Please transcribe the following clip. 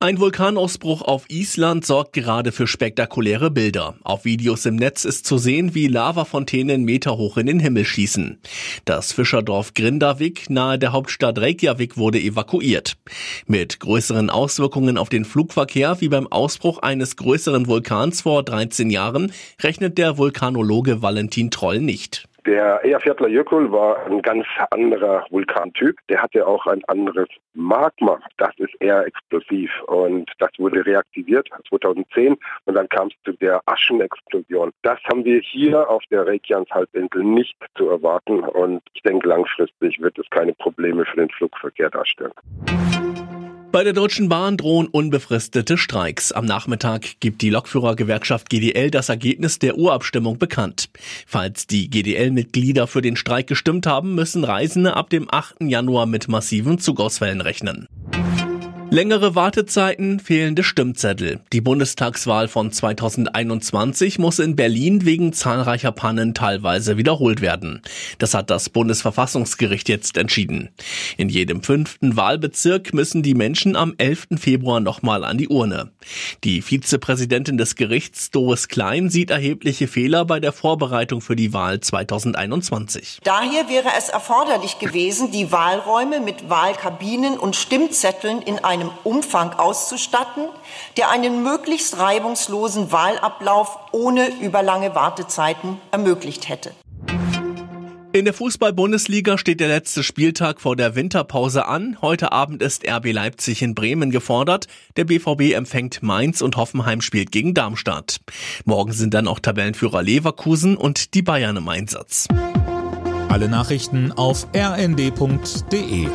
Ein Vulkanausbruch auf Island sorgt gerade für spektakuläre Bilder. Auf Videos im Netz ist zu sehen, wie Lavafontänen meterhoch in den Himmel schießen. Das Fischerdorf Grindavik nahe der Hauptstadt Reykjavik wurde evakuiert. Mit größeren Auswirkungen auf den Flugverkehr wie beim Ausbruch eines größeren Vulkans vor 13 Jahren rechnet der Vulkanologe Valentin Troll nicht. Der Eyjafjallajökull war ein ganz anderer Vulkantyp. Der hatte auch ein anderes Magma. Das ist eher explosiv und das wurde reaktiviert 2010 und dann kam es zu der Aschenexplosion. Das haben wir hier auf der Reykjanes-Halbinsel nicht zu erwarten und ich denke langfristig wird es keine Probleme für den Flugverkehr darstellen. Bei der Deutschen Bahn drohen unbefristete Streiks. Am Nachmittag gibt die Lokführergewerkschaft GDL das Ergebnis der Urabstimmung bekannt. Falls die GDL-Mitglieder für den Streik gestimmt haben, müssen Reisende ab dem 8. Januar mit massiven Zugausfällen rechnen. Längere Wartezeiten, fehlende Stimmzettel. Die Bundestagswahl von 2021 muss in Berlin wegen zahlreicher Pannen teilweise wiederholt werden. Das hat das Bundesverfassungsgericht jetzt entschieden. In jedem fünften Wahlbezirk müssen die Menschen am 11. Februar nochmal an die Urne. Die Vizepräsidentin des Gerichts, Doris Klein, sieht erhebliche Fehler bei der Vorbereitung für die Wahl 2021. Daher wäre es erforderlich gewesen, die Wahlräume mit Wahlkabinen und Stimmzetteln in einem einem Umfang auszustatten, der einen möglichst reibungslosen Wahlablauf ohne überlange Wartezeiten ermöglicht hätte. In der Fußball-Bundesliga steht der letzte Spieltag vor der Winterpause an. Heute Abend ist RB Leipzig in Bremen gefordert. Der BVB empfängt Mainz und Hoffenheim spielt gegen Darmstadt. Morgen sind dann auch Tabellenführer Leverkusen und die Bayern im Einsatz. Alle Nachrichten auf rnd.de